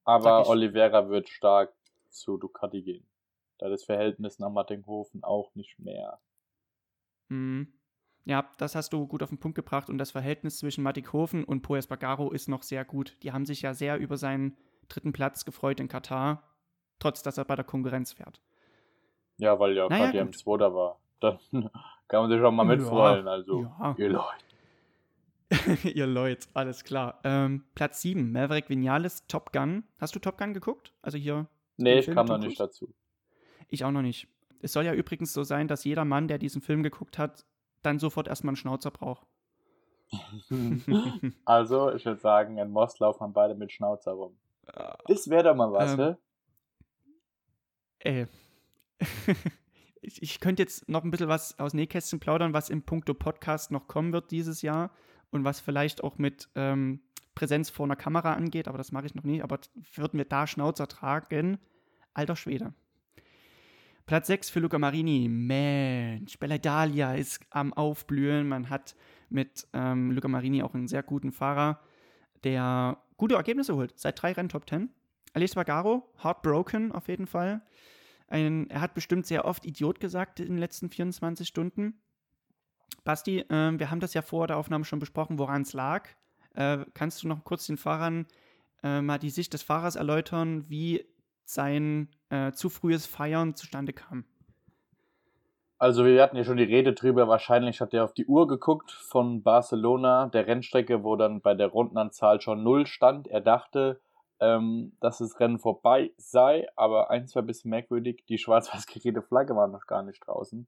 [SPEAKER 2] Aber Oliveira wird stark zu Ducati gehen. Da das Verhältnis nach Mattinghofen auch nicht mehr.
[SPEAKER 1] Mhm. Ja, das hast du gut auf den Punkt gebracht und das Verhältnis zwischen Mattighofen und Paul Espargaro ist noch sehr gut. Die haben sich ja sehr über seinen dritten Platz gefreut in Katar, trotz dass er bei der Konkurrenz fährt.
[SPEAKER 2] Ja, weil ja naja, KTM 2 da war. <laughs> Dann kann man sich auch mal mitfreuen. Ja, also, ja. ihr Leute. <laughs>
[SPEAKER 1] Ihr Leute, alles klar. Ähm, Platz 7, Maverick Vinales, Top Gun. Hast du Top Gun geguckt? Also hier.
[SPEAKER 2] Nee, ich kam noch nicht dazu.
[SPEAKER 1] Ich auch noch nicht. Es soll ja übrigens so sein, dass jeder Mann, der diesen Film geguckt hat, dann sofort erstmal einen Schnauzer braucht. <laughs>
[SPEAKER 2] also, ich würde sagen, in Most laufen beide mit Schnauzer rum. Das wäre doch mal was, ähm, ne?
[SPEAKER 1] Ey. <laughs> ich, ich könnte jetzt noch ein bisschen was aus Nähkästchen plaudern, was im Punkto Podcast noch kommen wird dieses Jahr und was vielleicht auch mit ähm, Präsenz vor einer Kamera angeht, aber das mache ich noch nie. Aber würden wir da Schnauzer tragen? Alter Schwede. Platz 6 für Luca Marini. Mensch, Bella Italia ist am Aufblühen. Man hat mit ähm, Luca Marini auch einen sehr guten Fahrer, der gute Ergebnisse holt. Seit drei Rennen Top 10. Alice Vagaro, heartbroken auf jeden Fall. Ein, er hat bestimmt sehr oft Idiot gesagt in den letzten 24 Stunden. Basti, äh, wir haben das ja vor der Aufnahme schon besprochen, woran es lag. Äh, kannst du noch kurz den Fahrern äh, mal die Sicht des Fahrers erläutern, wie sein äh, zu frühes Feiern zustande kam?
[SPEAKER 2] Also wir hatten ja schon die Rede drüber, wahrscheinlich hat er auf die Uhr geguckt von Barcelona, der Rennstrecke, wo dann bei der Rundenanzahl schon null stand. Er dachte, ähm, dass das Rennen vorbei sei, aber eins war ein bisschen merkwürdig, die schwarz-weiß <laughs> geräte Flagge war noch gar nicht draußen.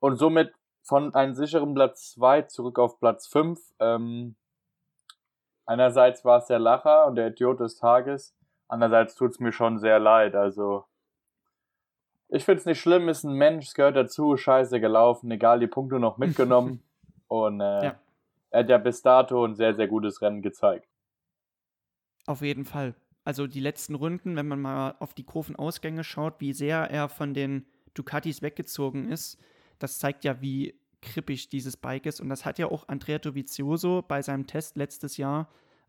[SPEAKER 2] Und somit von einem sicheren Platz 2 zurück auf Platz 5. Ähm, einerseits war es der Lacher und der Idiot des Tages, andererseits tut es mir schon sehr leid, also ich finde es nicht schlimm, ist ein Mensch, es gehört dazu, scheiße gelaufen, egal, die Punkte noch mitgenommen. <laughs> Und äh, ja. er hat ja bis dato ein sehr, sehr gutes Rennen gezeigt.
[SPEAKER 1] Auf jeden Fall. Also die letzten Runden, wenn man mal auf die Kurvenausgänge schaut, wie sehr er von den Ducatis weggezogen ist, das zeigt ja, wie krippig dieses Bike ist. Und das hat ja auch Andrea Dovizioso bei seinem Test letztes Jahr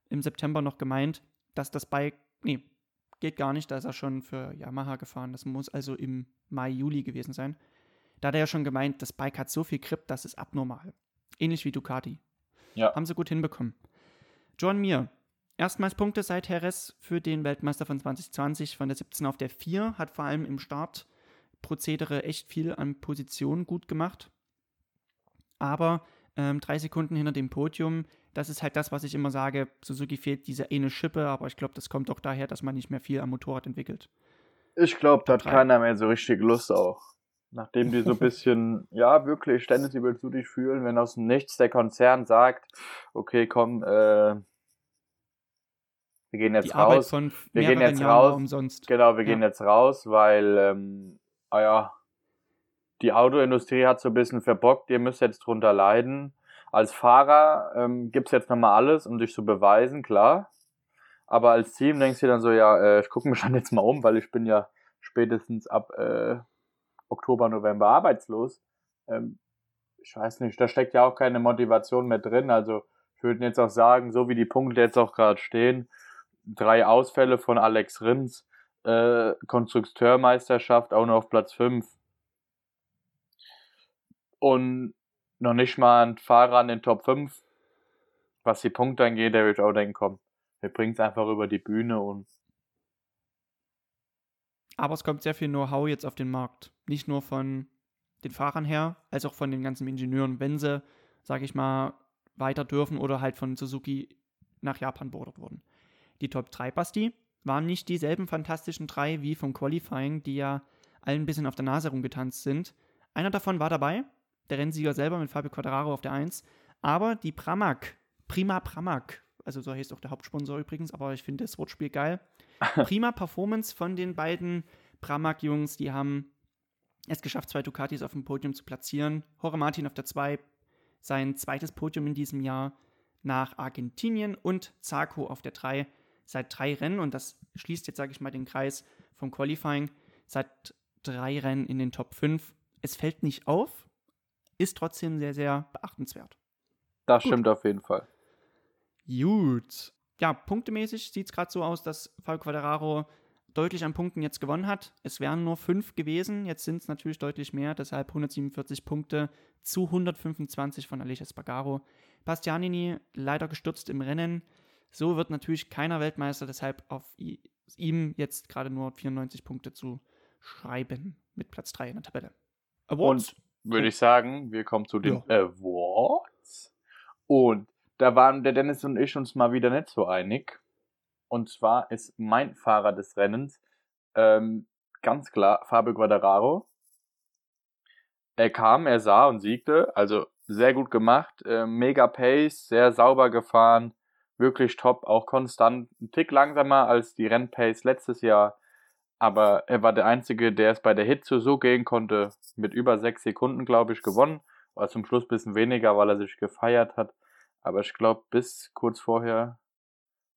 [SPEAKER 1] im September noch gemeint, dass das Bike, nee, geht gar nicht, da ist er schon für Yamaha gefahren. Das muss also im Mai, Juli gewesen sein. Da hat er ja schon gemeint, das Bike hat so viel Grip, das ist abnormal. Ähnlich wie Ducati. Ja. Haben sie gut hinbekommen. John Mir, erstmals Punkte seit Jerez für den Weltmeister von 2020 von der 17 auf der 4, hat vor allem im Startprozedere echt viel an Positionen gut gemacht. Aber ähm, drei Sekunden hinter dem Podium das ist halt das, was ich immer sage. Suzuki fehlt diese eine Schippe, aber ich glaube, das kommt auch daher, dass man nicht mehr viel am Motorrad entwickelt.
[SPEAKER 2] Ich glaube, da hat keiner mehr so richtig Lust auch. Nachdem die so ein <laughs> bisschen, ja, wirklich ständig über zu dich fühlen, wenn aus dem Nichts der Konzern sagt, okay, komm, äh, wir gehen jetzt die raus. wir gehen jetzt Jahren raus. Umsonst. Genau, wir ja. gehen jetzt raus, weil, ähm, ah ja, die Autoindustrie hat so ein bisschen verbockt, ihr müsst jetzt drunter leiden als Fahrer ähm, es jetzt nochmal alles, um dich zu beweisen, klar. Aber als Team denkst du dann so, ja, äh, ich gucke mich <laughs> schon jetzt mal um, weil ich bin ja spätestens ab äh, Oktober, November arbeitslos. Ähm, ich weiß nicht, da steckt ja auch keine Motivation mehr drin. Also ich würde jetzt auch sagen, so wie die Punkte jetzt auch gerade stehen, drei Ausfälle von Alex Rins, äh, Konstrukteurmeisterschaft auch nur auf Platz 5. Und noch nicht mal ein Fahrer in den Top 5, was die Punkte angeht, der wird auch denken, komm, wir bringen es einfach über die Bühne und.
[SPEAKER 1] Aber es kommt sehr viel Know-how jetzt auf den Markt. Nicht nur von den Fahrern her, als auch von den ganzen Ingenieuren, wenn sie, sage ich mal, weiter dürfen oder halt von Suzuki nach Japan beordert wurden. Die Top 3, Basti, waren nicht dieselben fantastischen drei wie vom Qualifying, die ja allen ein bisschen auf der Nase rumgetanzt sind. Einer davon war dabei, der Rennsieger selber mit Fabio Quadraro auf der 1. Aber die Pramac, Prima Pramac, also so heißt auch der Hauptsponsor übrigens, aber ich finde das Wortspiel geil. <laughs> Prima Performance von den beiden Pramac-Jungs, die haben es geschafft, zwei Ducatis auf dem Podium zu platzieren. Jorge Martin auf der 2, sein zweites Podium in diesem Jahr nach Argentinien und Zarco auf der 3 seit drei Rennen und das schließt jetzt, sage ich mal, den Kreis vom Qualifying, seit drei Rennen in den Top 5. Es fällt nicht auf, ist trotzdem sehr, sehr beachtenswert.
[SPEAKER 2] Das Gut. stimmt auf jeden Fall.
[SPEAKER 1] Gut. Ja, punktemäßig sieht es gerade so aus, dass Fabio Quadraro deutlich an Punkten jetzt gewonnen hat. Es wären nur fünf gewesen, jetzt sind es natürlich deutlich mehr, deshalb 147 Punkte zu 125 von Alicia Spagaro. Bastianini leider gestürzt im Rennen. So wird natürlich keiner Weltmeister, deshalb auf ihm jetzt gerade nur 94 Punkte zu schreiben mit Platz 3 in der Tabelle.
[SPEAKER 2] Awards. Und würde ich sagen. Wir kommen zu den ja. Awards. Und da waren der Dennis und ich uns mal wieder nicht so einig. Und zwar ist mein Fahrer des Rennens ähm, ganz klar Fabio Quadraro. Er kam, er sah und siegte. Also sehr gut gemacht. Äh, mega Pace, sehr sauber gefahren. Wirklich top, auch konstant. Ein Tick langsamer als die Rennpace letztes Jahr. Aber er war der Einzige, der es bei der Hitze so gehen konnte, mit über sechs Sekunden, glaube ich, gewonnen. War zum Schluss ein bisschen weniger, weil er sich gefeiert hat. Aber ich glaube, bis kurz vorher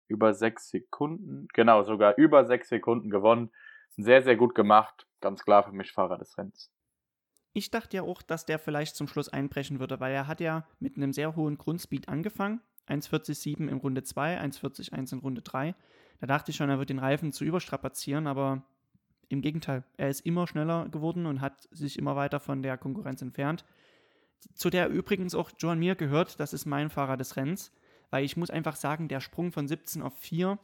[SPEAKER 2] über sechs Sekunden, genau, sogar über sechs Sekunden gewonnen. Sehr, sehr gut gemacht. Ganz klar für mich Fahrer des Rennens.
[SPEAKER 1] Ich dachte ja auch, dass der vielleicht zum Schluss einbrechen würde, weil er hat ja mit einem sehr hohen Grundspeed angefangen. 1,47 in Runde 2, 1,41 in Runde 3. Da dachte ich schon, er wird den Reifen zu überstrapazieren, aber im Gegenteil, er ist immer schneller geworden und hat sich immer weiter von der Konkurrenz entfernt. zu der übrigens auch Joan Mir gehört. Das ist mein Fahrer des Rennens. Weil ich muss einfach sagen, der Sprung von 17 auf 4,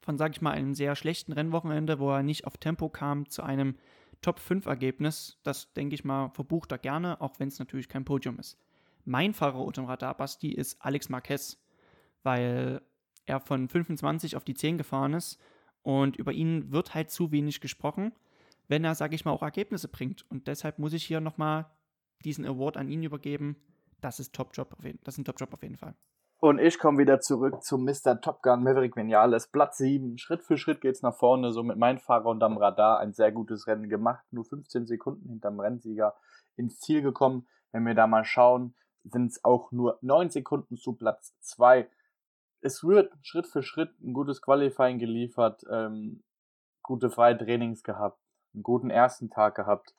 [SPEAKER 1] von, sag ich mal, einem sehr schlechten Rennwochenende, wo er nicht auf Tempo kam, zu einem Top-5-Ergebnis, das, denke ich mal, verbucht er gerne, auch wenn es natürlich kein Podium ist. Mein Fahrer unter dem Radar, Basti, ist Alex Marquez, weil er von 25 auf die 10 gefahren ist und über ihn wird halt zu wenig gesprochen, wenn er, sage ich mal, auch Ergebnisse bringt. Und deshalb muss ich hier nochmal diesen Award an ihn übergeben. Das ist Top-Job, das ist ein Top-Job auf jeden Fall.
[SPEAKER 2] Und ich komme wieder zurück zu Mr. Top Gun Maverick Vinales. Platz 7. Schritt für Schritt geht's nach vorne. So mit meinem Fahrer unterm Radar ein sehr gutes Rennen gemacht. Nur 15 Sekunden hinterm Rennsieger ins Ziel gekommen. Wenn wir da mal schauen, sind es auch nur 9 Sekunden zu Platz 2. Es wird Schritt für Schritt ein gutes Qualifying geliefert, ähm, gute freie Trainings gehabt, einen guten ersten Tag gehabt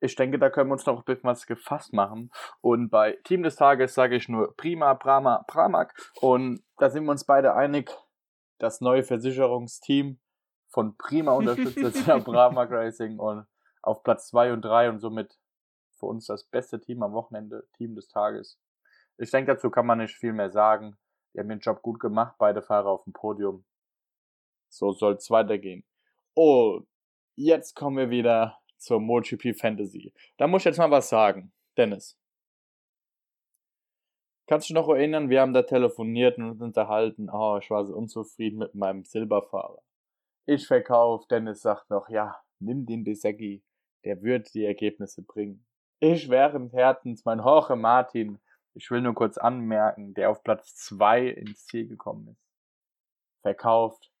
[SPEAKER 2] ich denke, da können wir uns noch ein bisschen was gefasst machen. Und bei Team des Tages sage ich nur Prima, Prama, Pramak. Und da sind wir uns beide einig, das neue Versicherungsteam von Prima unterstützt jetzt ja Pramak Racing und auf Platz 2 und 3 und somit für uns das beste Team am Wochenende, Team des Tages. Ich denke, dazu kann man nicht viel mehr sagen. Die haben den Job gut gemacht, beide Fahrer auf dem Podium. So soll es weitergehen. Und jetzt kommen wir wieder zur MotoGP Fantasy. Da muss ich jetzt mal was sagen. Dennis. Kannst du dich noch erinnern, wir haben da telefoniert und uns unterhalten. Oh, ich war so unzufrieden mit meinem Silberfahrer. Ich verkaufe, Dennis sagt noch, ja, nimm den Besecki, der wird die Ergebnisse bringen. Ich während Herzens mein Jorge Martin, ich will nur kurz anmerken, der auf Platz 2 ins Ziel gekommen ist. Verkauft.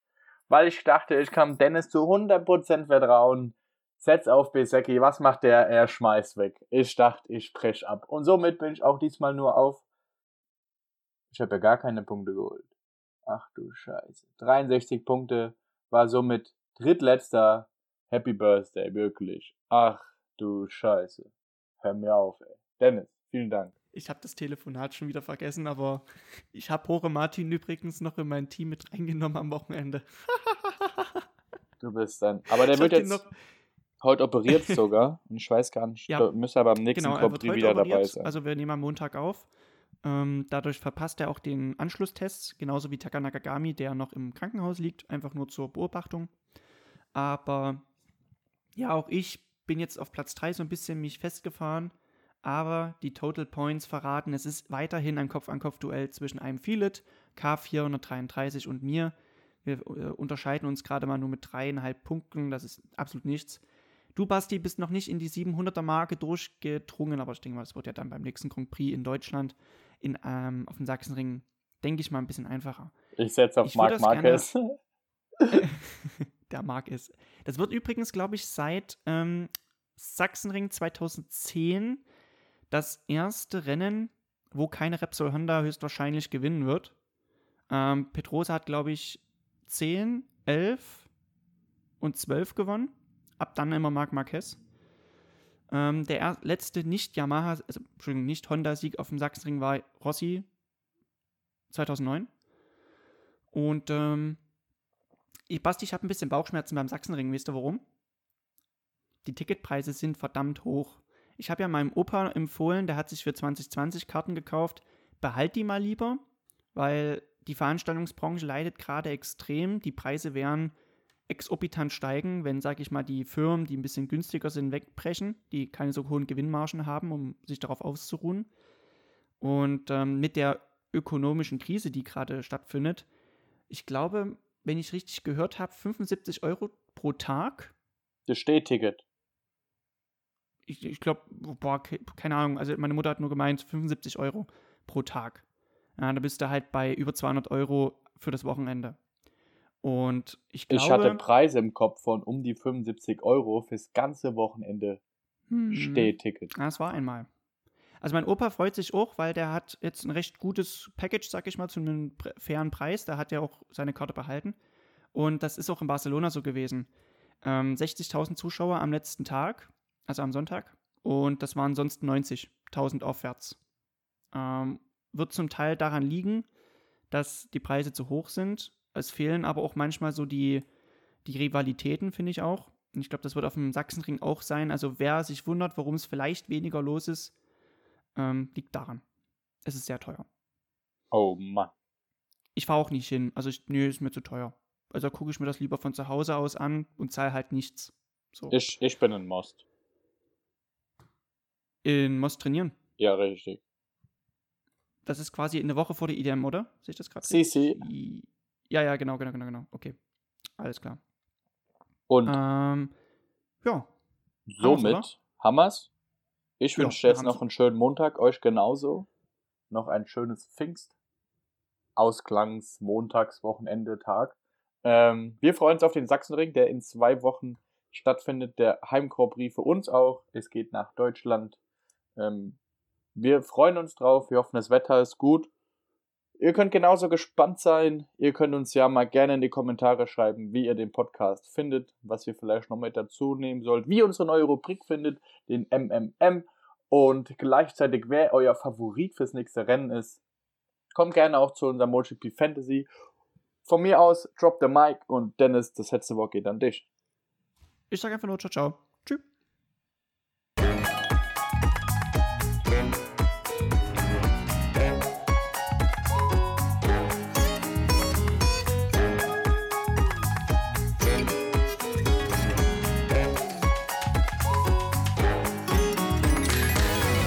[SPEAKER 2] Weil ich dachte, ich kann Dennis zu 100% vertrauen setz auf Besecki, was macht der? Er schmeißt weg. Ich dachte, ich brech ab. Und somit bin ich auch diesmal nur auf. Ich habe ja gar keine Punkte geholt. Ach du Scheiße. 63 Punkte war somit drittletzter. Happy Birthday, wirklich. Ach du Scheiße. Hör mir auf, ey. Dennis, vielen Dank.
[SPEAKER 1] Ich habe das Telefonat schon wieder vergessen, aber ich habe Hore Martin übrigens noch in mein Team mit reingenommen am Wochenende. <laughs>
[SPEAKER 2] du bist dann. Aber der ich wird jetzt. Heute operiert <laughs> sogar. Und ich weiß gar nicht, ja. müsste aber am nächsten genau, Top wieder operiert. dabei sein.
[SPEAKER 1] Also wir nehmen am Montag auf. Ähm, dadurch verpasst er auch den Anschlusstest, genauso wie Taka Nakagami, der noch im Krankenhaus liegt, einfach nur zur Beobachtung. Aber ja, auch ich bin jetzt auf Platz 3 so ein bisschen mich festgefahren. Aber die Total Points verraten, es ist weiterhin ein Kopf-an-Kopf-Duell zwischen einem Filet, K433 und mir. Wir äh, unterscheiden uns gerade mal nur mit dreieinhalb Punkten, das ist absolut nichts. Du, Basti, bist noch nicht in die 700er-Marke durchgedrungen, aber ich denke mal, das wird ja dann beim nächsten Grand Prix in Deutschland in, ähm, auf dem Sachsenring, denke ich mal, ein bisschen einfacher.
[SPEAKER 2] Ich setze auf ich Marc Marquez. <laughs> <laughs>
[SPEAKER 1] der Marc ist. Das wird übrigens, glaube ich, seit ähm, Sachsenring 2010 das erste Rennen, wo keine Repsol Honda höchstwahrscheinlich gewinnen wird. Ähm, Petrosa hat, glaube ich, 10, 11 und 12 gewonnen ab dann immer Marc Marquez. Ähm, der letzte nicht-Yamaha, also, Entschuldigung, nicht Honda-Sieg auf dem Sachsenring war Rossi 2009. Und ähm, ich, Basti, ich habe ein bisschen Bauchschmerzen beim Sachsenring. Wisst ihr warum? Die Ticketpreise sind verdammt hoch. Ich habe ja meinem Opa empfohlen, der hat sich für 2020 Karten gekauft. Behalt die mal lieber, weil die Veranstaltungsbranche leidet gerade extrem. Die Preise wären exorbitant steigen, wenn, sage ich mal, die Firmen, die ein bisschen günstiger sind, wegbrechen, die keine so hohen Gewinnmargen haben, um sich darauf auszuruhen. Und ähm, mit der ökonomischen Krise, die gerade stattfindet, ich glaube, wenn ich richtig gehört habe, 75 Euro pro Tag.
[SPEAKER 2] Das Stehticket.
[SPEAKER 1] Ich, ich glaube, boah, keine Ahnung, also meine Mutter hat nur gemeint, 75 Euro pro Tag. Ja, da bist du halt bei über 200 Euro für das Wochenende. Und ich glaube.
[SPEAKER 2] Ich hatte Preise im Kopf von um die 75 Euro fürs ganze Wochenende hm, Stehticket.
[SPEAKER 1] Das war einmal. Also mein Opa freut sich auch, weil der hat jetzt ein recht gutes Package, sag ich mal, zu einem fairen Preis. Da hat er auch seine Karte behalten. Und das ist auch in Barcelona so gewesen. Ähm, 60.000 Zuschauer am letzten Tag, also am Sonntag. Und das waren sonst 90.000 aufwärts. Ähm, wird zum Teil daran liegen, dass die Preise zu hoch sind es fehlen aber auch manchmal so die, die Rivalitäten, finde ich auch. Und ich glaube, das wird auf dem Sachsenring auch sein. Also wer sich wundert, warum es vielleicht weniger los ist, ähm, liegt daran. Es ist sehr teuer.
[SPEAKER 2] Oh Mann.
[SPEAKER 1] Ich fahre auch nicht hin. Also, ich, nö, ist mir zu teuer. Also gucke ich mir das lieber von zu Hause aus an und zahle halt nichts. So.
[SPEAKER 2] Ich, ich bin in Most.
[SPEAKER 1] In Most trainieren.
[SPEAKER 2] Ja, richtig.
[SPEAKER 1] Das ist quasi eine Woche vor der IDM, oder? Sehe ich das gerade?
[SPEAKER 2] CC.
[SPEAKER 1] Ja, ja, genau, genau, genau, genau. Okay. Alles klar.
[SPEAKER 2] Und
[SPEAKER 1] Ähm, ja,
[SPEAKER 2] somit Hammers. Ich
[SPEAKER 1] Ja,
[SPEAKER 2] wünsche jetzt noch einen schönen Montag, euch genauso. Noch ein schönes Pfingst. Ausklangs, Montags, Wochenende, Tag. Ähm, wir freuen uns auf den Sachsenring, der in zwei Wochen stattfindet. Der Heimkorb für uns auch. Es geht nach Deutschland. Ähm, wir freuen uns drauf. Wir hoffen, das Wetter ist gut. Ihr könnt genauso gespannt sein. Ihr könnt uns ja mal gerne in die Kommentare schreiben, wie ihr den Podcast findet, was ihr vielleicht noch mit dazu nehmen sollt, wie ihr unsere neue Rubrik findet, den MMM und gleichzeitig wer euer Favorit fürs nächste Rennen ist. Kommt gerne auch zu unserem MotoGP Fantasy. Von mir aus, drop the mic und Dennis, das letzte Wort geht an dich.
[SPEAKER 1] ich sage einfach nur ciao, ciao.